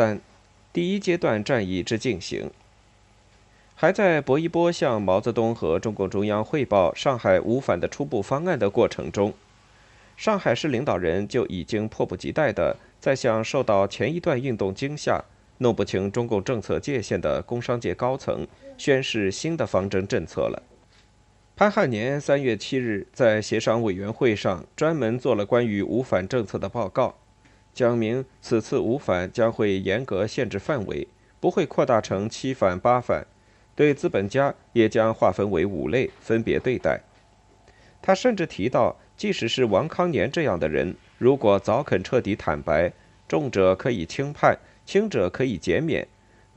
三，第一阶段战役之进行。还在薄一波向毛泽东和中共中央汇报上海五反的初步方案的过程中，上海市领导人就已经迫不及待地在向受到前一段运动惊吓、弄不清中共政策界限的工商界高层宣示新的方针政策了。潘汉年三月七日在协商委员会上专门做了关于五反政策的报告，讲明此次五反将会严格限制范围，不会扩大成七反八反。对资本家也将划分为五类，分别对待。他甚至提到，即使是王康年这样的人，如果早肯彻底坦白，重者可以轻判，轻者可以减免，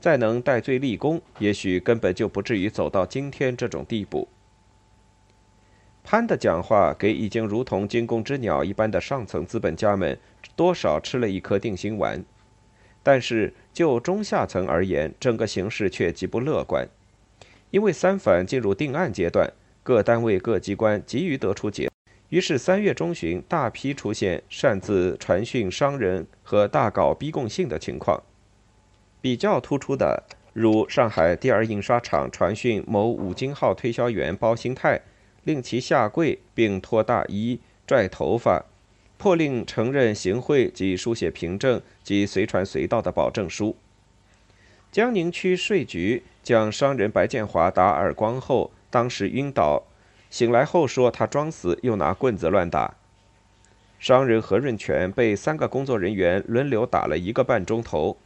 再能戴罪立功，也许根本就不至于走到今天这种地步。潘的讲话给已经如同惊弓之鸟一般的上层资本家们多少吃了一颗定心丸，但是就中下层而言，整个形势却极不乐观。因为三反进入定案阶段，各单位各机关急于得出结，于是三月中旬大批出现擅自传讯商人和大搞逼供信的情况。比较突出的，如上海第二印刷厂传讯某五金号推销员包新泰，令其下跪并脱大衣、拽头发，迫令承认行贿及书写凭证及随传随到的保证书。江宁区税局。将商人白建华打耳光后，当时晕倒，醒来后说他装死，又拿棍子乱打。商人何润全被三个工作人员轮流打了一个半钟头。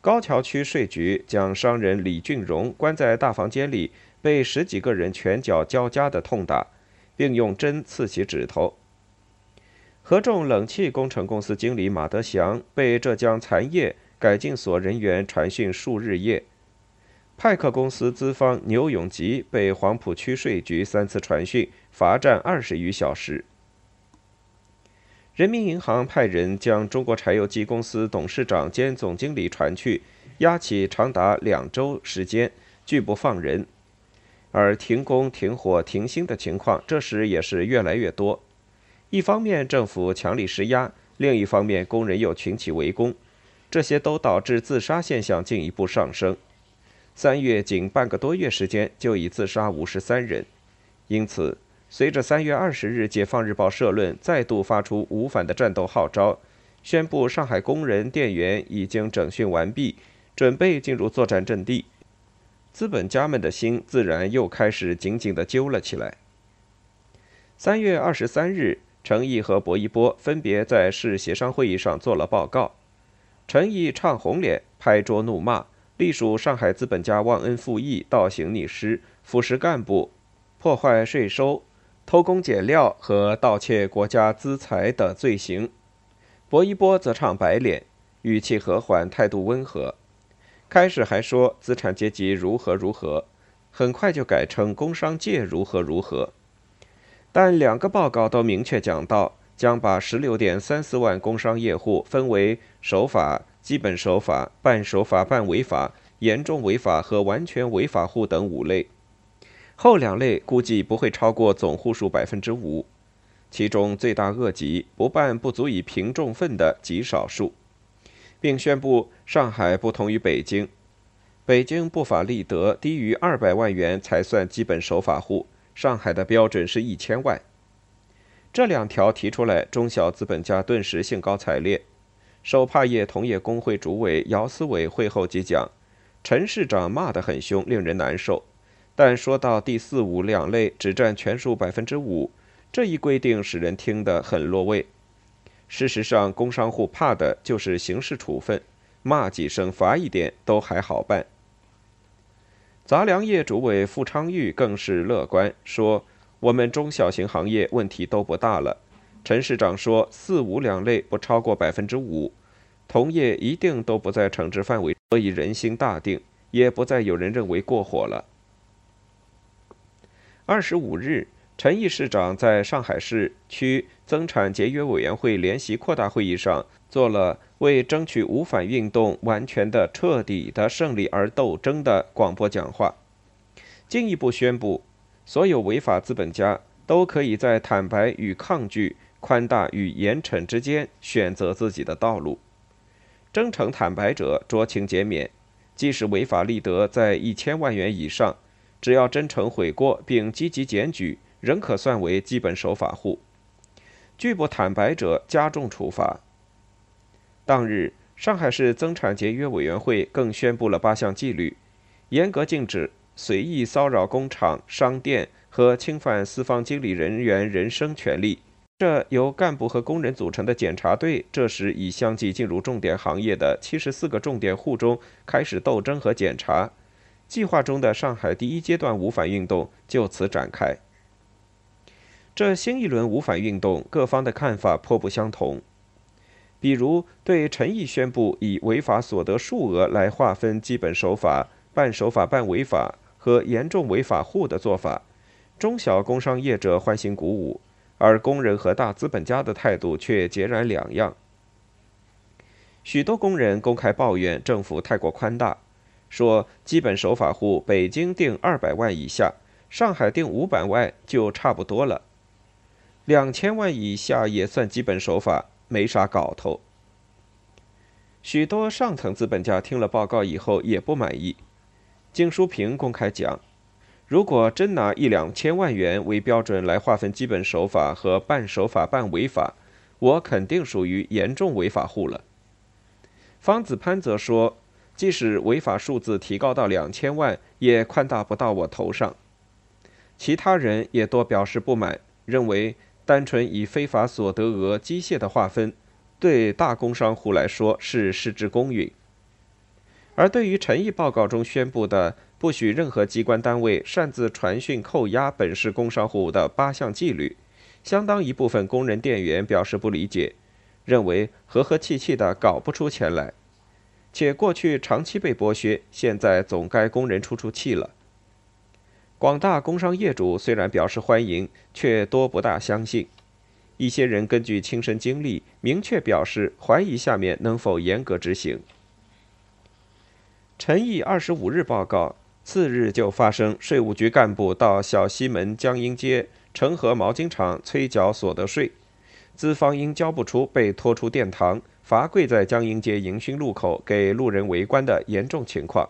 高桥区税局将商人李俊荣关在大房间里，被十几个人拳脚交加的痛打，并用针刺其指头。合众冷气工程公司经理马德祥被浙江蚕业改进所人员传讯数日夜。派克公司资方牛永吉被黄埔区税局三次传讯，罚站二十余小时。人民银行派人将中国柴油机公司董事长兼总经理传去，押起长达两周时间，拒不放人。而停工、停火、停薪的情况，这时也是越来越多。一方面政府强力施压，另一方面工人又群起围攻，这些都导致自杀现象进一步上升。三月仅半个多月时间，就已自杀五十三人。因此，随着三月二十日《解放日报》社论再度发出“无反”的战斗号召，宣布上海工人店员已经整训完毕，准备进入作战阵地，资本家们的心自然又开始紧紧地揪了起来。三月二十三日，陈毅和薄一波分别在市协商会议上做了报告，陈毅唱红脸，拍桌怒骂。隶属上海资本家忘恩负义、倒行逆施、腐蚀干部、破坏税收、偷工减料和盗窃国家资财的罪行。薄一波则唱白脸，语气和缓，态度温和。开始还说资产阶级如何如何，很快就改成工商界如何如何。但两个报告都明确讲到，将把十六点三四万工商业户分为守法。基本守法、半守法、半违法、严重违法和完全违法户等五类，后两类估计不会超过总户数百分之五，其中罪大恶极、不办不足以平重分的极少数，并宣布上海不同于北京，北京不法利得低于二百万元才算基本守法户，上海的标准是一千万。这两条提出来，中小资本家顿时兴高采烈。手帕业同业工会主委姚思伟会后即讲，陈市长骂得很凶，令人难受。但说到第四五两类只占全数百分之五，这一规定使人听得很落位。事实上，工商户怕的就是刑事处分，骂几声、罚一点都还好办。杂粮业主委傅昌玉更是乐观，说：“我们中小型行业问题都不大了。”陈市长说：“四五两类不超过百分之五，同业一定都不在惩治范围，所以人心大定，也不再有人认为过火了。”二十五日，陈毅市长在上海市区增产节约委员会联席扩大会议上做了为争取无反运动完全的、彻底的胜利而斗争的广播讲话，进一步宣布，所有违法资本家都可以在坦白与抗拒。宽大与严惩之间选择自己的道路。真诚坦白者酌情减免，即使违法利得在一千万元以上，只要真诚悔过并积极检举，仍可算为基本守法户。拒不坦白者加重处罚。当日，上海市增产节约委员会更宣布了八项纪律，严格禁止随意骚扰工厂、商店和侵犯私方经理人员人身权利。这由干部和工人组成的检查队，这时已相继进入重点行业的七十四个重点户中开始斗争和检查。计划中的上海第一阶段无反运动就此展开。这新一轮无反运动，各方的看法颇不相同。比如，对陈毅宣布以违法所得数额来划分基本守法、半守法半违法和严重违法户的做法，中小工商业者欢欣鼓舞，而工人和大资本家的态度却截然两样。许多工人公开抱怨政府太过宽大，说基本守法户北京定二百万以下，上海定五百万就差不多了。两千万以下也算基本手法，没啥搞头。许多上层资本家听了报告以后也不满意。金淑平公开讲，如果真拿一两千万元为标准来划分基本手法和半手法半违法，我肯定属于严重违法户了。方子潘则说，即使违法数字提高到两千万，也宽大不到我头上。其他人也多表示不满，认为。单纯以非法所得额机械的划分，对大工商户来说是失之公允；而对于陈毅报告中宣布的不许任何机关单位擅自传讯扣押本市工商户的八项纪律，相当一部分工人店员表示不理解，认为和和气气的搞不出钱来，且过去长期被剥削，现在总该工人出出气了。广大工商业主虽然表示欢迎，却多不大相信。一些人根据亲身经历，明确表示怀疑下面能否严格执行。陈毅二十五日报告，次日就发生税务局干部到小西门江阴街成和毛巾厂催缴所得税，资方因交不出，被拖出殿堂，罚跪在江阴街迎勋路口给路人围观的严重情况。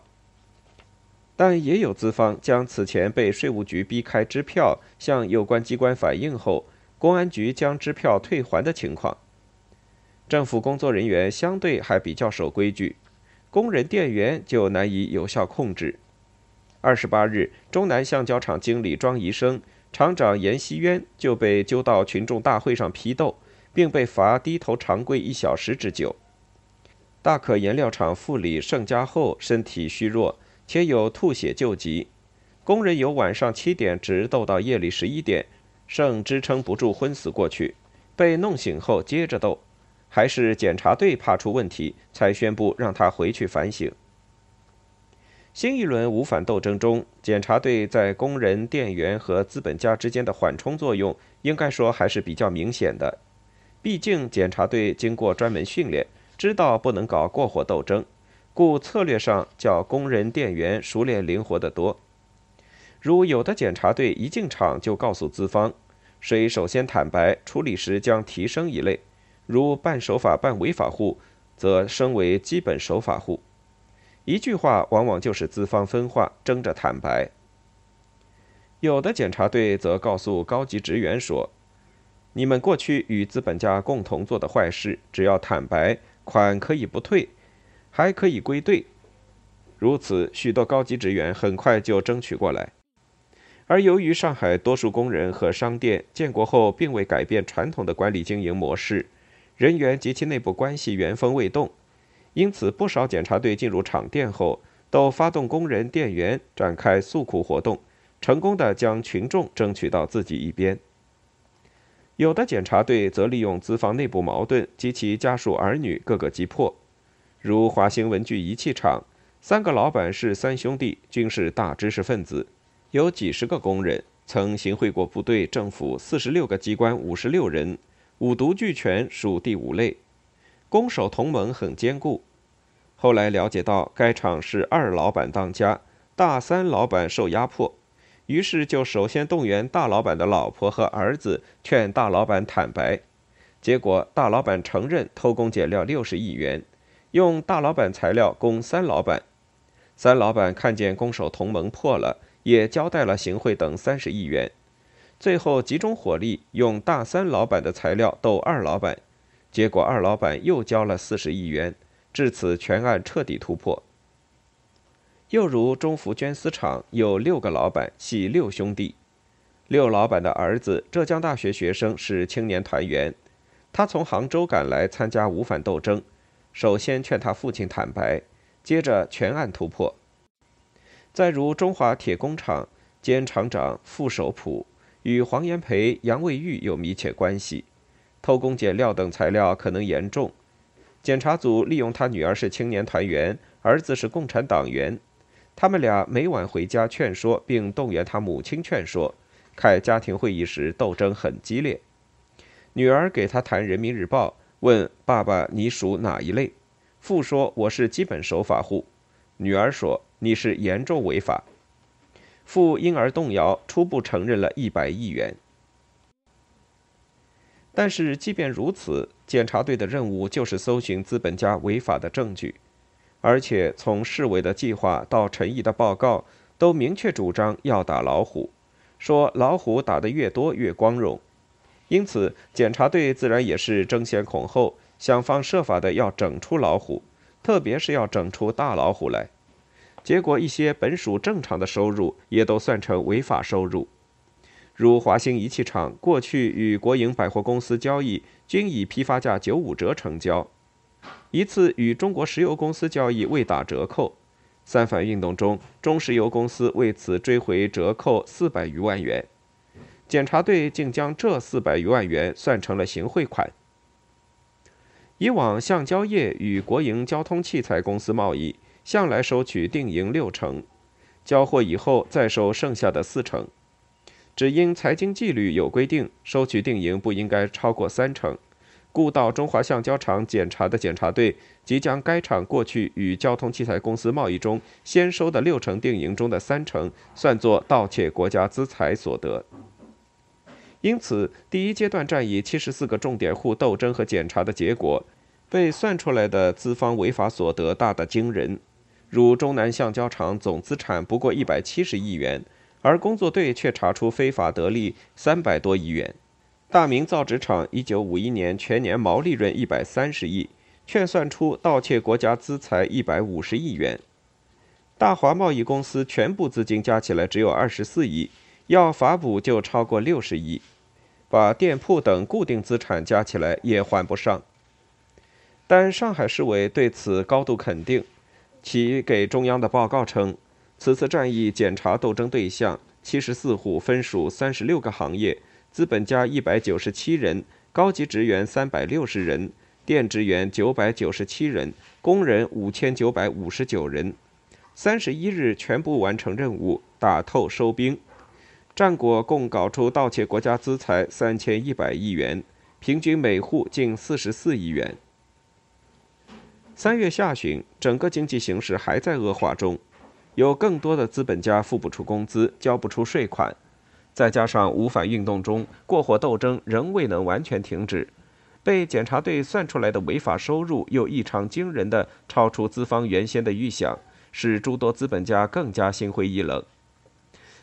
但也有资方将此前被税务局逼开支票向有关机关反映后，公安局将支票退还的情况。政府工作人员相对还比较守规矩，工人店员就难以有效控制。二十八日，中南橡胶厂经理庄宜生、厂长严锡渊就被揪到群众大会上批斗，并被罚低头长跪一小时之久。大可颜料厂副理盛家厚身体虚弱。且有吐血救急，工人由晚上七点直斗到夜里十一点，剩支撑不住昏死过去，被弄醒后接着斗，还是检查队怕出问题，才宣布让他回去反省。新一轮无反斗争中，检查队在工人、店员和资本家之间的缓冲作用，应该说还是比较明显的。毕竟检查队经过专门训练，知道不能搞过火斗争。故策略上较工人店员熟练灵活得多。如有的检查队一进场就告诉资方，谁首先坦白，处理时将提升一类；如半守法半违法户，则升为基本守法户。一句话往往就是资方分化，争着坦白。有的检查队则告诉高级职员说：“你们过去与资本家共同做的坏事，只要坦白，款可以不退。”还可以归队，如此，许多高级职员很快就争取过来。而由于上海多数工人和商店建国后并未改变传统的管理经营模式，人员及其内部关系原封未动，因此不少检查队进入厂店后，都发动工人、店员展开诉苦活动，成功的将群众争取到自己一边。有的检查队则利用资方内部矛盾及其家属儿女各个击破。如华兴文具仪器厂，三个老板是三兄弟，均是大知识分子，有几十个工人，曾行贿过部队、政府四十六个机关五十六人，五毒俱全，属第五类。攻守同盟很坚固。后来了解到该厂是二老板当家，大三老板受压迫，于是就首先动员大老板的老婆和儿子，劝大老板坦白。结果大老板承认偷工减料六十亿元。用大老板材料攻三老板。三老板看见攻守同盟破了，也交代了行贿等三十亿元。最后集中火力用大三老板的材料斗二老板，结果二老板又交了四十亿元，至此全案彻底突破。又如中福绢丝厂有六个老板，系六兄弟。六老板的儿子，浙江大学学生，是青年团员。他从杭州赶来参加五反斗争，首先劝他父亲坦白，接着全案突破。再如中华铁工厂兼厂长傅守普，与黄炎培、杨卫玉有密切关系，偷工减料等材料可能严重。检查组利用他女儿是青年团员，儿子是共产党员。他们俩每晚回家劝说，并动员他母亲劝说。开家庭会议时，斗争很激烈。女儿给他谈《人民日报》，问爸爸：“你属哪一类？”父说：“我是基本守法户。”女儿说：“你是严重违法。”父因而动摇，初步承认了一百亿元。但是，即便如此，检察队的任务就是搜寻资本家违法的证据。而且从市委的计划到陈毅的报告，都明确主张要打老虎，说老虎打得越多越光荣。因此，检查队自然也是争先恐后，想方设法的要整出老虎，特别是要整出大老虎来。结果，一些本属正常的收入也都算成违法收入，如华兴仪器厂过去与国营百货公司交易，均以批发价九五折成交。一次与中国石油公司交易未打折扣，三反运动中，中石油公司为此追回折扣四百余万元，检察队竟将这四百余万元算成了行贿款。以往橡胶业与国营交通器材公司贸易，向来收取定银六成，交货以后再收剩下的四成，只因财经纪律有规定，收取定银不应该超过三成。故到中华橡胶厂检查的检查队，即将该厂过去与交通器材公司贸易中先收的六成定银中的三成，算作盗窃国家资财所得。因此，第一阶段战役七十四个重点户斗争和检查的结果，被算出来的资方违法所得大得惊人。如中南橡胶厂总资产不过一百七十亿元，而工作队却查出非法得利三百多亿元。大明造纸厂一九五一年全年毛利润一百三十亿，却算出盗窃国家资财一百五十亿元。大华贸易公司全部资金加起来只有二十四亿，要罚补就超过六十亿，把店铺等固定资产加起来也还不上。但上海市委对此高度肯定，其给中央的报告称，此次战役检查斗争对象七十四户，分属三十六个行业。资本家一百九十七人，高级职员三百六十人，店职员九百九十七人，工人五千九百五十九人。三十一日全部完成任务，打透收兵。战果共搞出盗窃国家资财三千一百亿元，平均每户近四十四亿元。三月下旬，整个经济形势还在恶化中，有更多的资本家付不出工资，交不出税款。再加上五反运动中过火斗争仍未能完全停止，被检查队算出来的违法收入又异常惊人的超出资方原先的预想，使诸多资本家更加心灰意冷。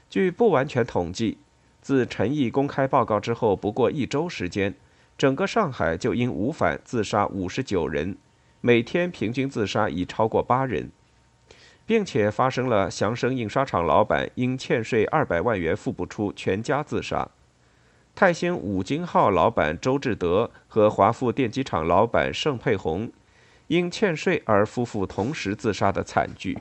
据不完全统计，自陈毅公开报告之后不过一周时间，整个上海就因五反自杀五十九人，每天平均自杀已超过八人。并且发生了祥生印刷厂老板因欠税二百万元付不出，全家自杀；泰兴五金号老板周志德和华富电机厂老板盛佩红因欠税而夫妇同时自杀的惨剧。